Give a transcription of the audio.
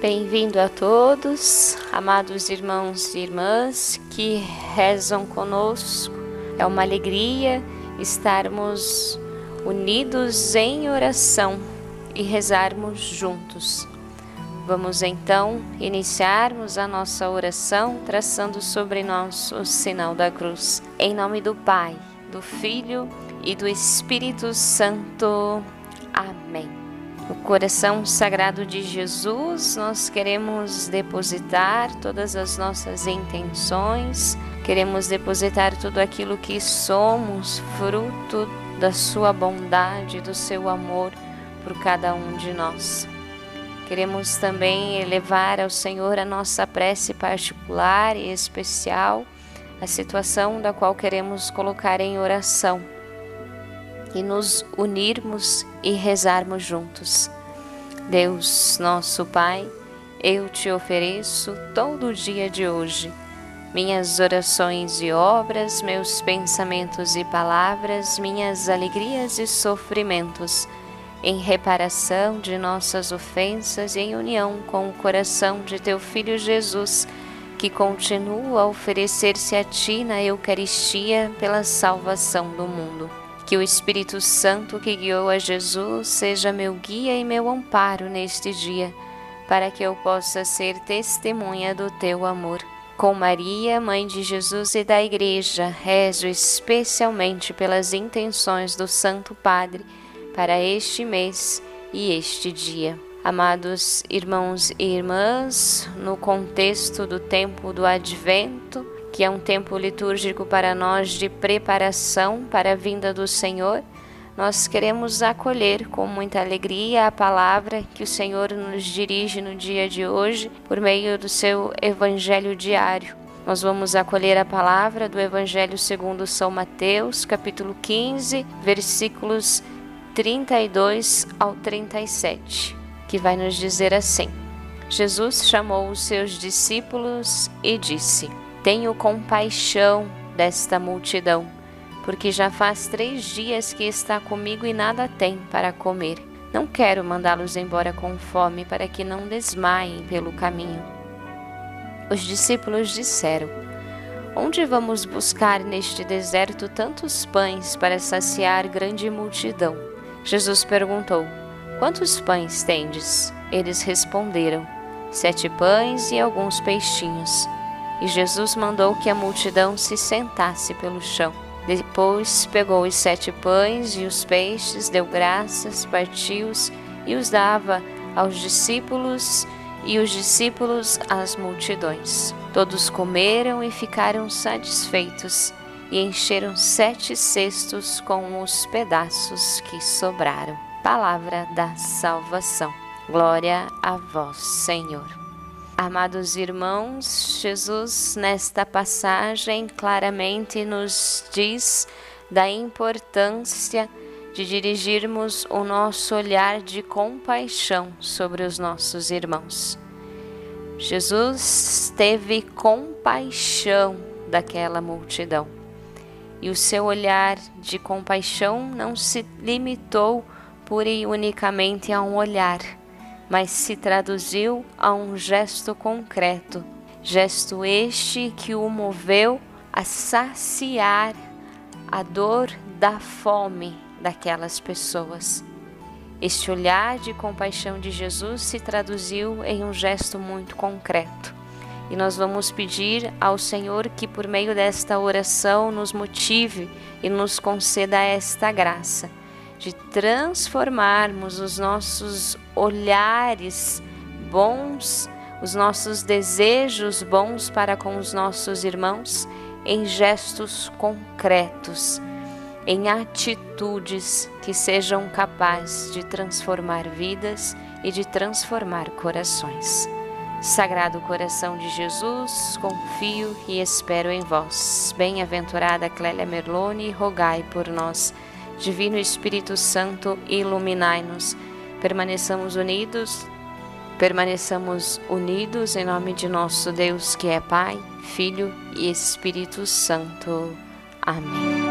Bem-vindo a todos, amados irmãos e irmãs que rezam conosco. É uma alegria estarmos unidos em oração e rezarmos juntos. Vamos então iniciarmos a nossa oração traçando sobre nós o sinal da cruz. Em nome do Pai, do Filho e do Espírito Santo. Amém. No coração sagrado de Jesus, nós queremos depositar todas as nossas intenções, queremos depositar tudo aquilo que somos, fruto da Sua bondade, do Seu amor por cada um de nós. Queremos também elevar ao Senhor a nossa prece particular e especial, a situação da qual queremos colocar em oração e nos unirmos e rezarmos juntos. Deus, nosso Pai, eu te ofereço todo o dia de hoje, minhas orações e obras, meus pensamentos e palavras, minhas alegrias e sofrimentos, em reparação de nossas ofensas e em união com o coração de teu Filho Jesus, que continua a oferecer-se a ti na Eucaristia pela salvação do mundo. Que o Espírito Santo que guiou a Jesus seja meu guia e meu amparo neste dia, para que eu possa ser testemunha do teu amor. Com Maria, Mãe de Jesus e da Igreja, rezo especialmente pelas intenções do Santo Padre para este mês e este dia. Amados irmãos e irmãs, no contexto do tempo do Advento, que é um tempo litúrgico para nós de preparação para a vinda do Senhor, nós queremos acolher com muita alegria a palavra que o Senhor nos dirige no dia de hoje por meio do seu evangelho diário. Nós vamos acolher a palavra do Evangelho segundo São Mateus, capítulo 15, versículos 32 ao 37, que vai nos dizer assim: Jesus chamou os seus discípulos e disse: tenho compaixão desta multidão, porque já faz três dias que está comigo e nada tem para comer. Não quero mandá-los embora com fome, para que não desmaiem pelo caminho. Os discípulos disseram: Onde vamos buscar neste deserto tantos pães para saciar grande multidão? Jesus perguntou: Quantos pães tendes? Eles responderam: Sete pães e alguns peixinhos. E Jesus mandou que a multidão se sentasse pelo chão. Depois pegou os sete pães e os peixes, deu graças, partiu-os e os dava aos discípulos e os discípulos às multidões. Todos comeram e ficaram satisfeitos e encheram sete cestos com os pedaços que sobraram. Palavra da salvação. Glória a vós, Senhor. Amados irmãos, Jesus, nesta passagem, claramente nos diz da importância de dirigirmos o nosso olhar de compaixão sobre os nossos irmãos. Jesus teve compaixão daquela multidão e o seu olhar de compaixão não se limitou pura e unicamente a um olhar mas se traduziu a um gesto concreto, gesto este que o moveu a saciar a dor da fome daquelas pessoas. Este olhar de compaixão de Jesus se traduziu em um gesto muito concreto. E nós vamos pedir ao Senhor que, por meio desta oração, nos motive e nos conceda esta graça de transformarmos os nossos olhares bons, os nossos desejos bons para com os nossos irmãos em gestos concretos, em atitudes que sejam capazes de transformar vidas e de transformar corações. Sagrado coração de Jesus, confio e espero em vós. Bem-aventurada Clélia Merlone, rogai por nós. Divino Espírito Santo, iluminai-nos. Permaneçamos unidos, permaneçamos unidos em nome de nosso Deus, que é Pai, Filho e Espírito Santo. Amém.